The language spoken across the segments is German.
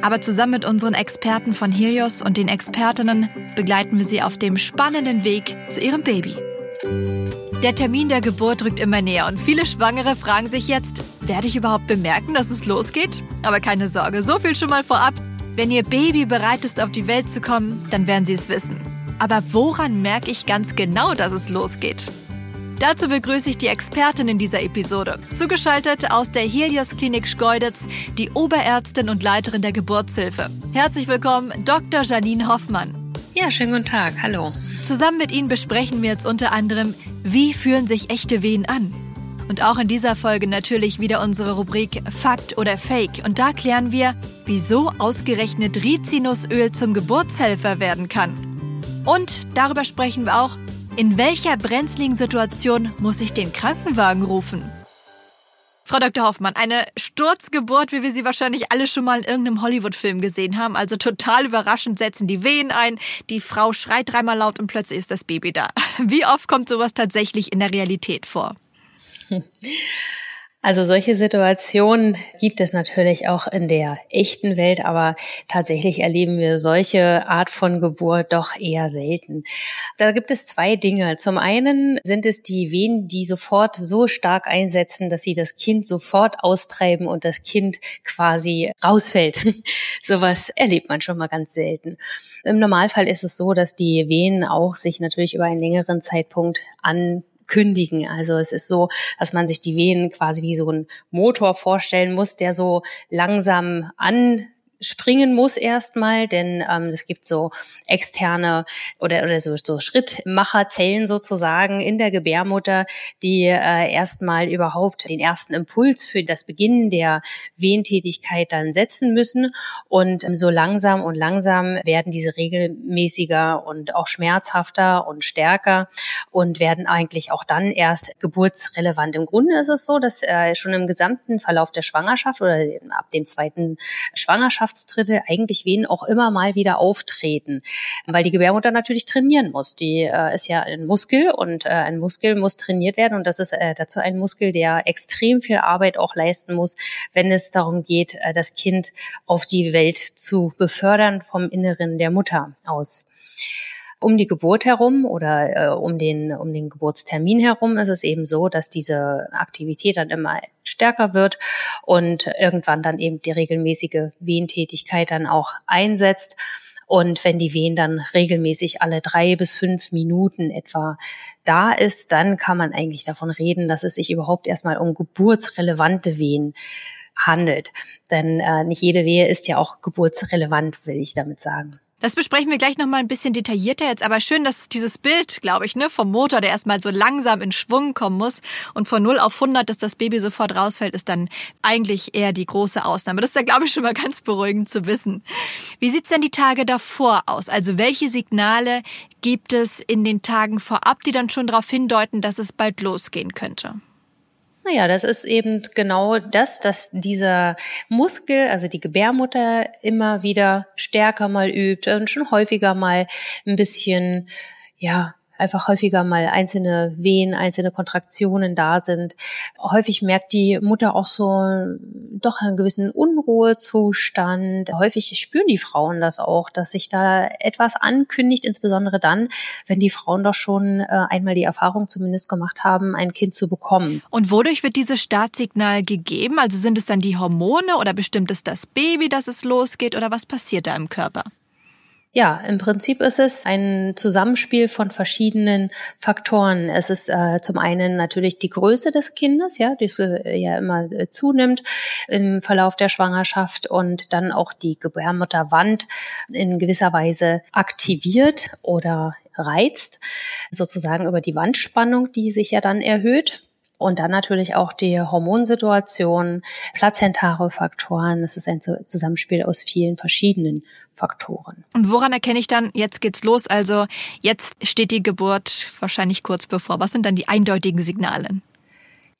Aber zusammen mit unseren Experten von Helios und den Expertinnen begleiten wir sie auf dem spannenden Weg zu ihrem Baby. Der Termin der Geburt rückt immer näher und viele Schwangere fragen sich jetzt, werde ich überhaupt bemerken, dass es losgeht? Aber keine Sorge, so viel schon mal vorab. Wenn Ihr Baby bereit ist, auf die Welt zu kommen, dann werden Sie es wissen. Aber woran merke ich ganz genau, dass es losgeht? Dazu begrüße ich die Expertin in dieser Episode. Zugeschaltet aus der Helios Klinik Schkeuditz, die Oberärztin und Leiterin der Geburtshilfe. Herzlich willkommen, Dr. Janine Hoffmann. Ja, schönen guten Tag. Hallo. Zusammen mit Ihnen besprechen wir jetzt unter anderem, wie fühlen sich echte Wehen an? Und auch in dieser Folge natürlich wieder unsere Rubrik Fakt oder Fake. Und da klären wir, wieso ausgerechnet Rizinusöl zum Geburtshelfer werden kann. Und darüber sprechen wir auch, in welcher brenzligen Situation muss ich den Krankenwagen rufen? Frau Dr. Hoffmann, eine Sturzgeburt, wie wir sie wahrscheinlich alle schon mal in irgendeinem Hollywood-Film gesehen haben. Also total überraschend setzen die Wehen ein, die Frau schreit dreimal laut und plötzlich ist das Baby da. Wie oft kommt sowas tatsächlich in der Realität vor? Also solche Situationen gibt es natürlich auch in der echten Welt, aber tatsächlich erleben wir solche Art von Geburt doch eher selten. Da gibt es zwei Dinge. Zum einen sind es die Wehen, die sofort so stark einsetzen, dass sie das Kind sofort austreiben und das Kind quasi rausfällt. Sowas erlebt man schon mal ganz selten. Im Normalfall ist es so, dass die Wehen auch sich natürlich über einen längeren Zeitpunkt an kündigen. Also es ist so, dass man sich die Venen quasi wie so ein Motor vorstellen muss, der so langsam an springen muss erstmal, denn ähm, es gibt so externe oder, oder so, so Schrittmacherzellen sozusagen in der Gebärmutter, die äh, erstmal überhaupt den ersten Impuls für das Beginnen der Wehentätigkeit dann setzen müssen. Und ähm, so langsam und langsam werden diese regelmäßiger und auch schmerzhafter und stärker und werden eigentlich auch dann erst geburtsrelevant. Im Grunde ist es so, dass äh, schon im gesamten Verlauf der Schwangerschaft oder ab dem zweiten Schwangerschaft Schwangerschaftstritte eigentlich Wehen auch immer mal wieder auftreten, weil die Gebärmutter natürlich trainieren muss. Die äh, ist ja ein Muskel und äh, ein Muskel muss trainiert werden und das ist äh, dazu ein Muskel, der extrem viel Arbeit auch leisten muss, wenn es darum geht, äh, das Kind auf die Welt zu befördern vom Inneren der Mutter aus. Um die Geburt herum oder äh, um, den, um den Geburtstermin herum ist es eben so, dass diese Aktivität dann immer stärker wird und irgendwann dann eben die regelmäßige Wehentätigkeit dann auch einsetzt. Und wenn die Wehen dann regelmäßig alle drei bis fünf Minuten etwa da ist, dann kann man eigentlich davon reden, dass es sich überhaupt erstmal um geburtsrelevante Wehen handelt. Denn äh, nicht jede Wehe ist ja auch geburtsrelevant, will ich damit sagen. Das besprechen wir gleich nochmal ein bisschen detaillierter jetzt, aber schön, dass dieses Bild, glaube ich, ne, vom Motor, der erstmal so langsam in Schwung kommen muss und von 0 auf 100, dass das Baby sofort rausfällt, ist dann eigentlich eher die große Ausnahme. Das ist ja, glaube ich, schon mal ganz beruhigend zu wissen. Wie sieht's denn die Tage davor aus? Also welche Signale gibt es in den Tagen vorab, die dann schon darauf hindeuten, dass es bald losgehen könnte? Naja, das ist eben genau das, dass dieser Muskel, also die Gebärmutter, immer wieder stärker mal übt und schon häufiger mal ein bisschen, ja, einfach häufiger mal einzelne Wehen, einzelne Kontraktionen da sind. Häufig merkt die Mutter auch so doch einen gewissen Unruhezustand. Häufig spüren die Frauen das auch, dass sich da etwas ankündigt, insbesondere dann, wenn die Frauen doch schon äh, einmal die Erfahrung zumindest gemacht haben, ein Kind zu bekommen. Und wodurch wird dieses Startsignal gegeben? Also sind es dann die Hormone oder bestimmt es das Baby, dass es losgeht oder was passiert da im Körper? Ja, im Prinzip ist es ein Zusammenspiel von verschiedenen Faktoren. Es ist äh, zum einen natürlich die Größe des Kindes, ja, die äh, ja immer äh, zunimmt im Verlauf der Schwangerschaft und dann auch die Gebärmutterwand in gewisser Weise aktiviert oder reizt, sozusagen über die Wandspannung, die sich ja dann erhöht. Und dann natürlich auch die Hormonsituation, Plazentare-Faktoren. Es ist ein Zusammenspiel aus vielen verschiedenen Faktoren. Und woran erkenne ich dann, jetzt geht's los? Also jetzt steht die Geburt wahrscheinlich kurz bevor. Was sind dann die eindeutigen Signale?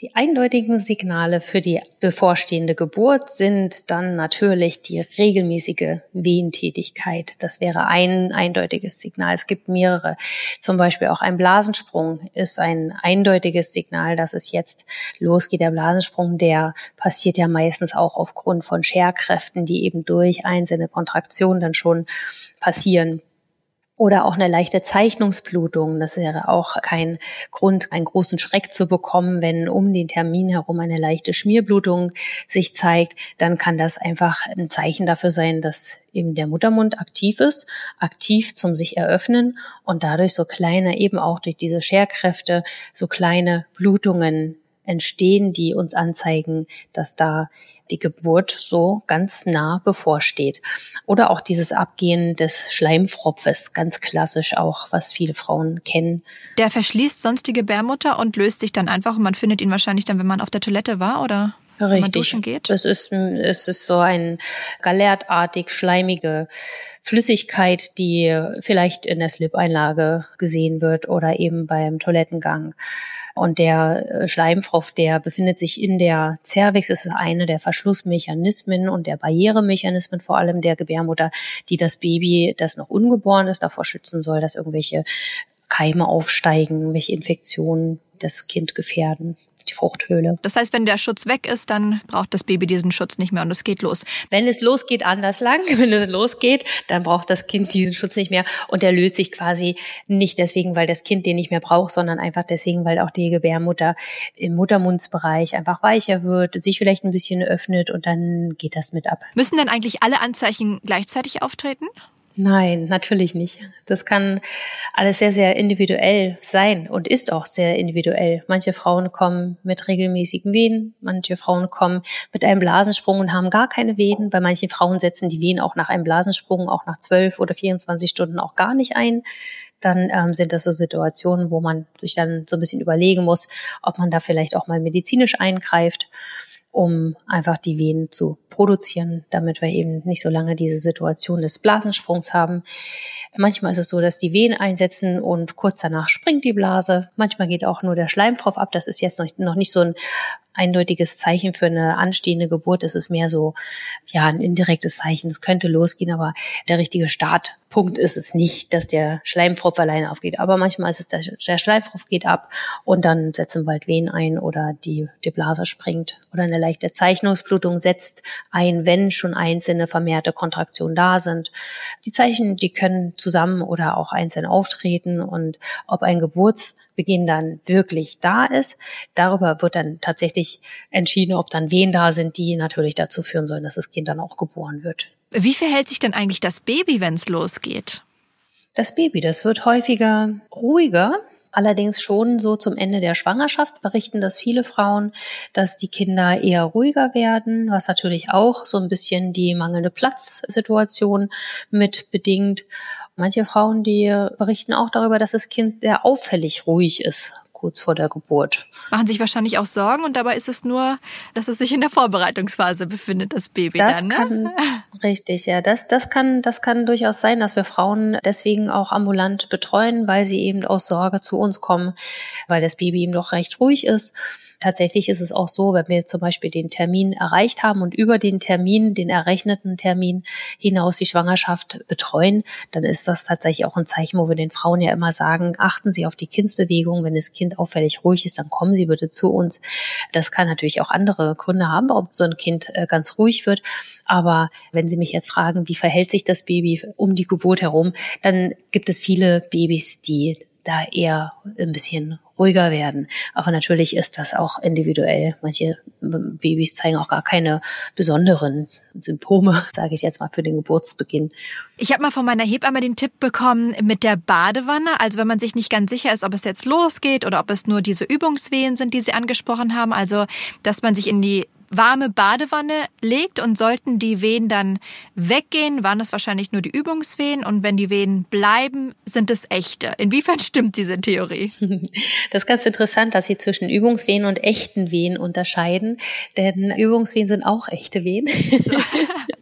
Die eindeutigen Signale für die bevorstehende Geburt sind dann natürlich die regelmäßige Wehentätigkeit. Das wäre ein eindeutiges Signal. Es gibt mehrere. Zum Beispiel auch ein Blasensprung ist ein eindeutiges Signal, dass es jetzt losgeht. Der Blasensprung, der passiert ja meistens auch aufgrund von Scherkräften, die eben durch einzelne Kontraktionen dann schon passieren. Oder auch eine leichte Zeichnungsblutung. Das wäre auch kein Grund, einen großen Schreck zu bekommen, wenn um den Termin herum eine leichte Schmierblutung sich zeigt. Dann kann das einfach ein Zeichen dafür sein, dass eben der Muttermund aktiv ist, aktiv zum sich eröffnen und dadurch so kleine, eben auch durch diese Scherkräfte, so kleine Blutungen entstehen, die uns anzeigen, dass da die Geburt so ganz nah bevorsteht. Oder auch dieses Abgehen des Schleimfropfes, ganz klassisch auch, was viele Frauen kennen. Der verschließt sonst die Gebärmutter und löst sich dann einfach und man findet ihn wahrscheinlich dann, wenn man auf der Toilette war, oder? Richtig. Wenn man duschen geht? Es ist, es ist so ein galertartig schleimige Flüssigkeit, die vielleicht in der Slip-Einlage gesehen wird oder eben beim Toilettengang. Und der äh, Schleimfropf, der befindet sich in der Cervix. Es ist eine der Verschlussmechanismen und der Barrieremechanismen vor allem der Gebärmutter, die das Baby, das noch ungeboren ist, davor schützen soll, dass irgendwelche Keime aufsteigen, welche Infektionen das Kind gefährden die Fruchthöhle. Das heißt, wenn der Schutz weg ist, dann braucht das Baby diesen Schutz nicht mehr und es geht los. Wenn es losgeht, anders lang. Wenn es losgeht, dann braucht das Kind diesen Schutz nicht mehr und der löst sich quasi nicht deswegen, weil das Kind den nicht mehr braucht, sondern einfach deswegen, weil auch die Gebärmutter im Muttermundsbereich einfach weicher wird, sich vielleicht ein bisschen öffnet und dann geht das mit ab. Müssen denn eigentlich alle Anzeichen gleichzeitig auftreten? Nein, natürlich nicht. Das kann alles sehr, sehr individuell sein und ist auch sehr individuell. Manche Frauen kommen mit regelmäßigen Wehen, manche Frauen kommen mit einem Blasensprung und haben gar keine Wehen. Bei manchen Frauen setzen die Wehen auch nach einem Blasensprung, auch nach 12 oder 24 Stunden auch gar nicht ein dann ähm, sind das so Situationen, wo man sich dann so ein bisschen überlegen muss, ob man da vielleicht auch mal medizinisch eingreift um einfach die Venen zu produzieren, damit wir eben nicht so lange diese Situation des Blasensprungs haben. Manchmal ist es so, dass die Venen einsetzen und kurz danach springt die Blase. Manchmal geht auch nur der Schleimfropf ab. Das ist jetzt noch, nicht so ein eindeutiges Zeichen für eine anstehende Geburt. Es ist mehr so, ja, ein indirektes Zeichen. Es könnte losgehen, aber der richtige Startpunkt ist es nicht, dass der Schleimfropf alleine aufgeht. Aber manchmal ist es, der, der Schleimfropf geht ab und dann setzen bald Wehen ein oder die, die Blase springt oder eine leichte Zeichnungsblutung setzt ein, wenn schon einzelne vermehrte Kontraktionen da sind. Die Zeichen, die können zusammen oder auch einzeln auftreten und ob ein Geburtsbeginn dann wirklich da ist, darüber wird dann tatsächlich entschieden, ob dann Wehen da sind, die natürlich dazu führen sollen, dass das Kind dann auch geboren wird. Wie verhält sich denn eigentlich das Baby, wenn es losgeht? Das Baby, das wird häufiger ruhiger. Allerdings schon so zum Ende der Schwangerschaft berichten das viele Frauen, dass die Kinder eher ruhiger werden, was natürlich auch so ein bisschen die mangelnde Platzsituation mit bedingt. Manche Frauen, die berichten auch darüber, dass das Kind sehr auffällig ruhig ist, kurz vor der Geburt. Machen sich wahrscheinlich auch Sorgen und dabei ist es nur, dass es sich in der Vorbereitungsphase befindet, das Baby das dann. Ne? Kann, richtig, ja. Das, das, kann, das kann durchaus sein, dass wir Frauen deswegen auch ambulant betreuen, weil sie eben aus Sorge zu uns kommen, weil das Baby eben doch recht ruhig ist. Tatsächlich ist es auch so, wenn wir zum Beispiel den Termin erreicht haben und über den Termin, den errechneten Termin hinaus die Schwangerschaft betreuen, dann ist das tatsächlich auch ein Zeichen, wo wir den Frauen ja immer sagen, achten Sie auf die Kindsbewegung. Wenn das Kind auffällig ruhig ist, dann kommen Sie bitte zu uns. Das kann natürlich auch andere Gründe haben, warum so ein Kind äh, ganz ruhig wird. Aber wenn Sie mich jetzt fragen, wie verhält sich das Baby um die Geburt herum, dann gibt es viele Babys, die da eher ein bisschen ruhiger werden. Aber natürlich ist das auch individuell. Manche Babys zeigen auch gar keine besonderen Symptome, sage ich jetzt mal, für den Geburtsbeginn. Ich habe mal von meiner Hebamme den Tipp bekommen mit der Badewanne. Also wenn man sich nicht ganz sicher ist, ob es jetzt losgeht oder ob es nur diese Übungswehen sind, die Sie angesprochen haben. Also dass man sich in die warme Badewanne legt und sollten die Wehen dann weggehen, waren es wahrscheinlich nur die Übungswehen und wenn die Wehen bleiben, sind es echte. Inwiefern stimmt diese Theorie? Das ist ganz interessant, dass Sie zwischen Übungswehen und echten Wehen unterscheiden, denn Übungswehen sind auch echte Wehen. So.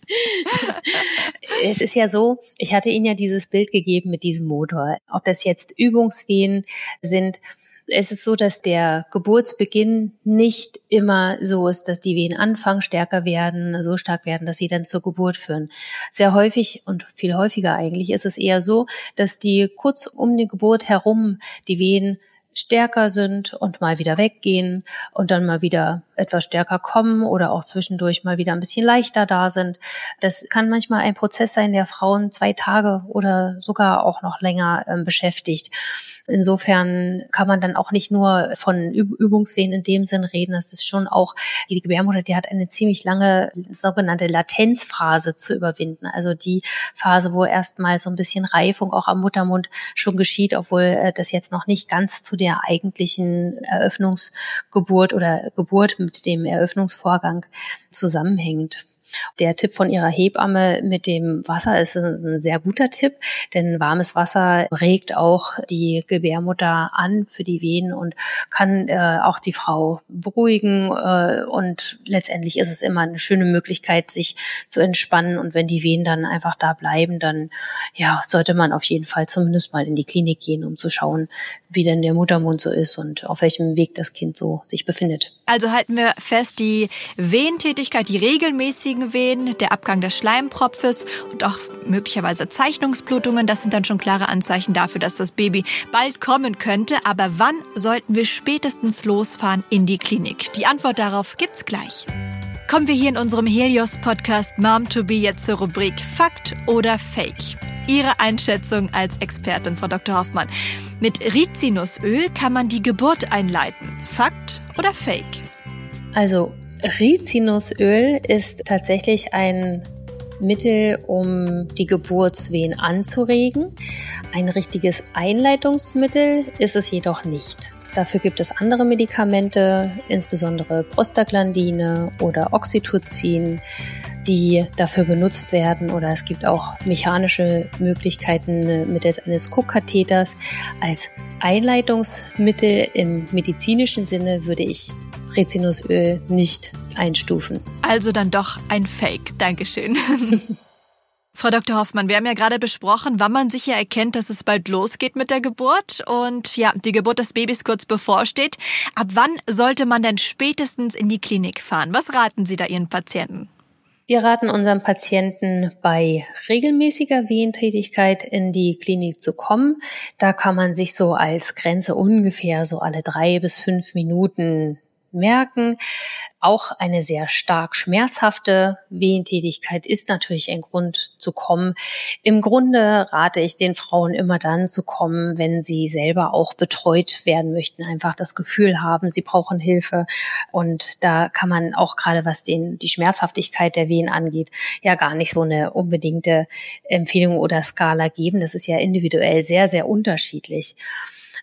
es ist ja so, ich hatte Ihnen ja dieses Bild gegeben mit diesem Motor. Ob das jetzt Übungswehen sind, es ist so, dass der Geburtsbeginn nicht immer so ist, dass die Wehen anfangen, stärker werden, so stark werden, dass sie dann zur Geburt führen. Sehr häufig und viel häufiger eigentlich ist es eher so, dass die kurz um die Geburt herum die Wehen stärker sind und mal wieder weggehen und dann mal wieder etwas stärker kommen oder auch zwischendurch mal wieder ein bisschen leichter da sind. Das kann manchmal ein Prozess sein, der Frauen zwei Tage oder sogar auch noch länger äh, beschäftigt. Insofern kann man dann auch nicht nur von Übungswehen in dem Sinn reden, das ist schon auch, die Gebärmutter, die hat eine ziemlich lange sogenannte Latenzphase zu überwinden. Also die Phase, wo erstmal so ein bisschen Reifung auch am Muttermund schon geschieht, obwohl äh, das jetzt noch nicht ganz zu der eigentlichen Eröffnungsgeburt oder Geburt mit dem Eröffnungsvorgang zusammenhängt. Der Tipp von Ihrer Hebamme mit dem Wasser ist ein sehr guter Tipp, denn warmes Wasser regt auch die Gebärmutter an für die Wehen und kann äh, auch die Frau beruhigen. Äh, und letztendlich ist es immer eine schöne Möglichkeit, sich zu entspannen. Und wenn die Wehen dann einfach da bleiben, dann ja, sollte man auf jeden Fall zumindest mal in die Klinik gehen, um zu schauen, wie denn der Muttermund so ist und auf welchem Weg das Kind so sich befindet. Also halten wir fest, die Wehentätigkeit, die regelmäßigen Wehen, der Abgang des Schleimpropfes und auch möglicherweise Zeichnungsblutungen, das sind dann schon klare Anzeichen dafür, dass das Baby bald kommen könnte. Aber wann sollten wir spätestens losfahren in die Klinik? Die Antwort darauf gibt's gleich. Kommen wir hier in unserem Helios-Podcast Mom to Be jetzt zur Rubrik Fakt oder Fake. Ihre Einschätzung als Expertin, Frau Dr. Hoffmann. Mit Rizinusöl kann man die Geburt einleiten. Fakt oder Fake? Also Rizinusöl ist tatsächlich ein Mittel, um die Geburtswehen anzuregen. Ein richtiges Einleitungsmittel ist es jedoch nicht. Dafür gibt es andere Medikamente, insbesondere Prostaglandine oder Oxytocin, die dafür benutzt werden. Oder es gibt auch mechanische Möglichkeiten mittels eines Cook-Katheters. Als Einleitungsmittel im medizinischen Sinne würde ich Rizinusöl nicht einstufen. Also dann doch ein Fake. Dankeschön. Frau Dr. Hoffmann, wir haben ja gerade besprochen, wann man sicher erkennt, dass es bald losgeht mit der Geburt und ja, die Geburt des Babys kurz bevorsteht. Ab wann sollte man denn spätestens in die Klinik fahren? Was raten Sie da Ihren Patienten? Wir raten unseren Patienten bei regelmäßiger Wehentätigkeit in die Klinik zu kommen. Da kann man sich so als Grenze ungefähr so alle drei bis fünf Minuten merken. Auch eine sehr stark schmerzhafte Wehentätigkeit ist natürlich ein Grund zu kommen. Im Grunde rate ich den Frauen immer dann zu kommen, wenn sie selber auch betreut werden möchten, einfach das Gefühl haben, sie brauchen Hilfe. Und da kann man auch gerade was den, die Schmerzhaftigkeit der Wehen angeht, ja gar nicht so eine unbedingte Empfehlung oder Skala geben. Das ist ja individuell sehr, sehr unterschiedlich.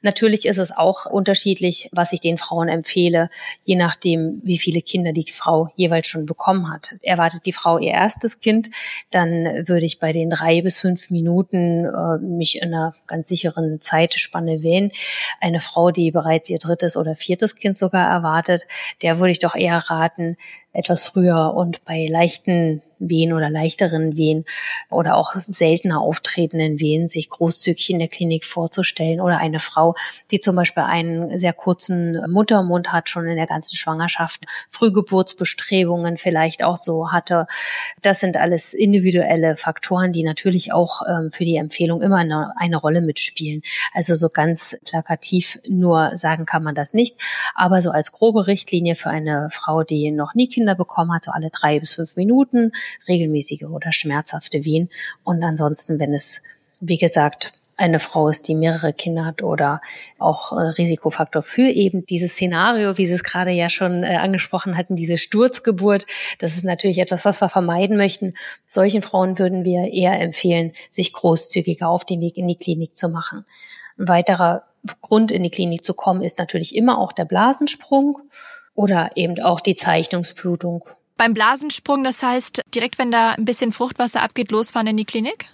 Natürlich ist es auch unterschiedlich, was ich den Frauen empfehle, je nachdem, wie viele Kinder die Frau jeweils schon bekommen hat. Erwartet die Frau ihr erstes Kind, dann würde ich bei den drei bis fünf Minuten äh, mich in einer ganz sicheren Zeitspanne wählen. Eine Frau, die bereits ihr drittes oder viertes Kind sogar erwartet, der würde ich doch eher raten, etwas früher und bei leichten Wehen oder leichteren Wehen oder auch seltener auftretenden Wehen sich großzügig in der Klinik vorzustellen oder eine Frau, die zum Beispiel einen sehr kurzen Muttermund hat, schon in der ganzen Schwangerschaft, Frühgeburtsbestrebungen vielleicht auch so hatte. Das sind alles individuelle Faktoren, die natürlich auch ähm, für die Empfehlung immer eine, eine Rolle mitspielen. Also so ganz plakativ nur sagen kann man das nicht, aber so als grobe Richtlinie für eine Frau, die noch nie Kinder bekommen hat, so alle drei bis fünf Minuten, regelmäßige oder schmerzhafte Wehen. Und ansonsten, wenn es, wie gesagt, eine Frau ist, die mehrere Kinder hat oder auch äh, Risikofaktor für eben dieses Szenario, wie Sie es gerade ja schon äh, angesprochen hatten, diese Sturzgeburt. Das ist natürlich etwas, was wir vermeiden möchten. Solchen Frauen würden wir eher empfehlen, sich großzügiger auf den Weg in die Klinik zu machen. Ein weiterer Grund, in die Klinik zu kommen, ist natürlich immer auch der Blasensprung. Oder eben auch die Zeichnungsblutung. Beim Blasensprung, das heißt, direkt wenn da ein bisschen Fruchtwasser abgeht, losfahren in die Klinik?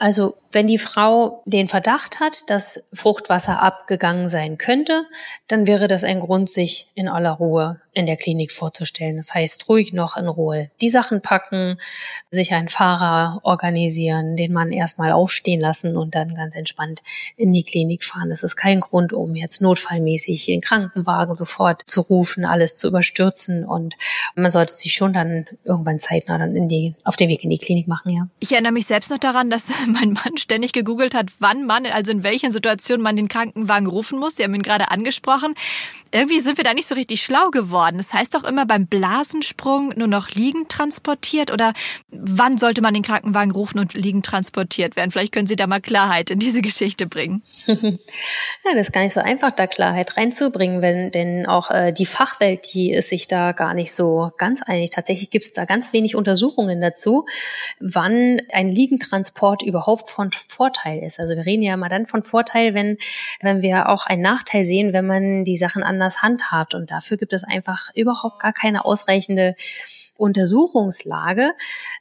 Also wenn die Frau den Verdacht hat, dass Fruchtwasser abgegangen sein könnte, dann wäre das ein Grund, sich in aller Ruhe in der Klinik vorzustellen. Das heißt, ruhig noch in Ruhe die Sachen packen, sich einen Fahrer organisieren, den Mann erstmal aufstehen lassen und dann ganz entspannt in die Klinik fahren. Das ist kein Grund, um jetzt notfallmäßig den Krankenwagen sofort zu rufen, alles zu überstürzen und man sollte sich schon dann irgendwann zeitnah dann in die, auf den Weg in die Klinik machen, ja. Ich erinnere mich selbst noch daran, dass mein Mann ständig gegoogelt hat, wann man, also in welchen Situationen man den Krankenwagen rufen muss. Sie haben ihn gerade angesprochen. Irgendwie sind wir da nicht so richtig schlau geworden. Das heißt doch immer beim Blasensprung nur noch liegend transportiert oder wann sollte man den Krankenwagen rufen und liegend transportiert werden? Vielleicht können Sie da mal Klarheit in diese Geschichte bringen. ja, das ist gar nicht so einfach, da Klarheit reinzubringen, wenn denn auch äh, die Fachwelt, die ist sich da gar nicht so ganz einig. Tatsächlich gibt es da ganz wenig Untersuchungen dazu, wann ein Liegentransport überhaupt von Vorteil ist. Also wir reden ja immer dann von Vorteil, wenn, wenn wir auch einen Nachteil sehen, wenn man die Sachen anders handhabt. Und dafür gibt es einfach überhaupt gar keine ausreichende Untersuchungslage.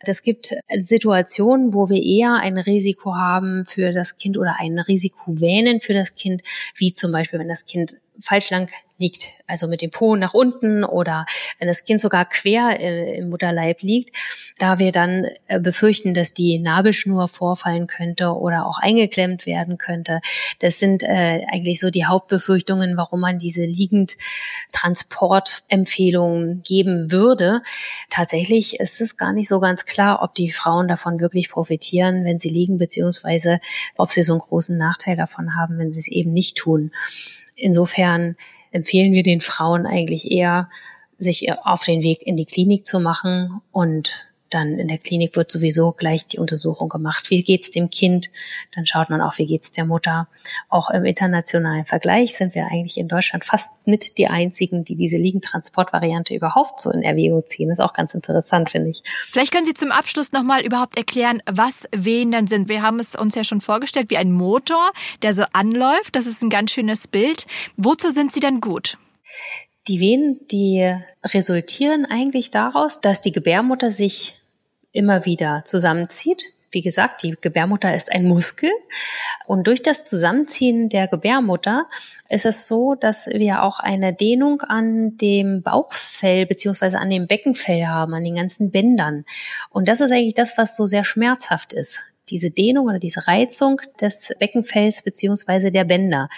Es gibt Situationen, wo wir eher ein Risiko haben für das Kind oder ein Risiko wähnen für das Kind, wie zum Beispiel, wenn das Kind falsch lang liegt, also mit dem Po nach unten oder wenn das Kind sogar quer äh, im Mutterleib liegt, da wir dann äh, befürchten, dass die Nabelschnur vorfallen könnte oder auch eingeklemmt werden könnte. Das sind äh, eigentlich so die Hauptbefürchtungen, warum man diese liegend Transportempfehlungen geben würde. Tatsächlich ist es gar nicht so ganz klar, ob die Frauen davon wirklich profitieren, wenn sie liegen, beziehungsweise ob sie so einen großen Nachteil davon haben, wenn sie es eben nicht tun. Insofern empfehlen wir den Frauen eigentlich eher, sich auf den Weg in die Klinik zu machen und dann in der Klinik wird sowieso gleich die Untersuchung gemacht. Wie geht's dem Kind? Dann schaut man auch, wie geht's der Mutter? Auch im internationalen Vergleich sind wir eigentlich in Deutschland fast mit die einzigen, die diese Liegentransportvariante überhaupt so in Erwägung ziehen. Das ist auch ganz interessant, finde ich. Vielleicht können Sie zum Abschluss nochmal überhaupt erklären, was Wehen dann sind. Wir haben es uns ja schon vorgestellt wie ein Motor, der so anläuft. Das ist ein ganz schönes Bild. Wozu sind sie denn gut? Die Wehen, die resultieren eigentlich daraus, dass die Gebärmutter sich immer wieder zusammenzieht. Wie gesagt, die Gebärmutter ist ein Muskel. Und durch das Zusammenziehen der Gebärmutter ist es so, dass wir auch eine Dehnung an dem Bauchfell beziehungsweise an dem Beckenfell haben, an den ganzen Bändern. Und das ist eigentlich das, was so sehr schmerzhaft ist. Diese Dehnung oder diese Reizung des Beckenfells beziehungsweise der Bänder.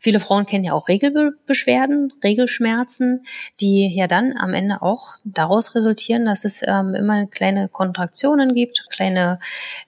Viele Frauen kennen ja auch Regelbeschwerden, Regelschmerzen, die ja dann am Ende auch daraus resultieren, dass es ähm, immer kleine Kontraktionen gibt, kleine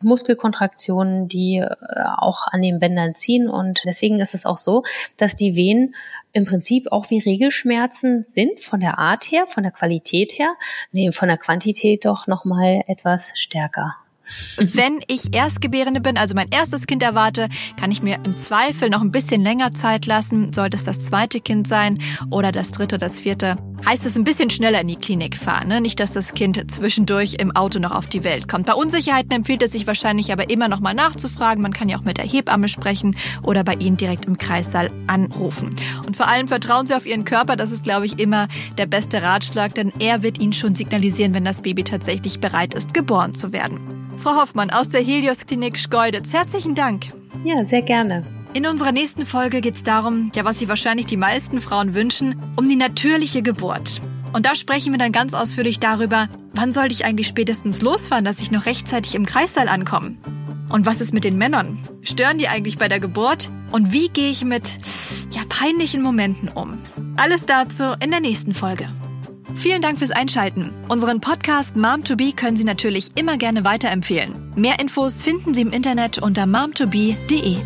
Muskelkontraktionen, die äh, auch an den Bändern ziehen. Und deswegen ist es auch so, dass die Wehen im Prinzip auch wie Regelschmerzen sind von der Art her, von der Qualität her, nee, von der Quantität doch nochmal etwas stärker. Wenn ich Erstgebärende bin, also mein erstes Kind erwarte, kann ich mir im Zweifel noch ein bisschen länger Zeit lassen. Sollte es das zweite Kind sein oder das dritte das vierte, heißt es ein bisschen schneller in die Klinik fahren. Ne? Nicht, dass das Kind zwischendurch im Auto noch auf die Welt kommt. Bei Unsicherheiten empfiehlt es sich wahrscheinlich aber immer noch mal nachzufragen. Man kann ja auch mit der Hebamme sprechen oder bei Ihnen direkt im Kreissaal anrufen. Und vor allem vertrauen Sie auf Ihren Körper. Das ist, glaube ich, immer der beste Ratschlag, denn er wird Ihnen schon signalisieren, wenn das Baby tatsächlich bereit ist, geboren zu werden. Frau Hoffmann aus der Helios Klinik Schkeuditz, herzlichen Dank. Ja, sehr gerne. In unserer nächsten Folge geht es darum, ja, was sich wahrscheinlich die meisten Frauen wünschen, um die natürliche Geburt. Und da sprechen wir dann ganz ausführlich darüber, wann sollte ich eigentlich spätestens losfahren, dass ich noch rechtzeitig im Kreissaal ankomme. Und was ist mit den Männern? Stören die eigentlich bei der Geburt? Und wie gehe ich mit ja, peinlichen Momenten um? Alles dazu in der nächsten Folge. Vielen Dank fürs Einschalten. Unseren Podcast Mom to Be können Sie natürlich immer gerne weiterempfehlen. Mehr Infos finden Sie im Internet unter momtobe.de.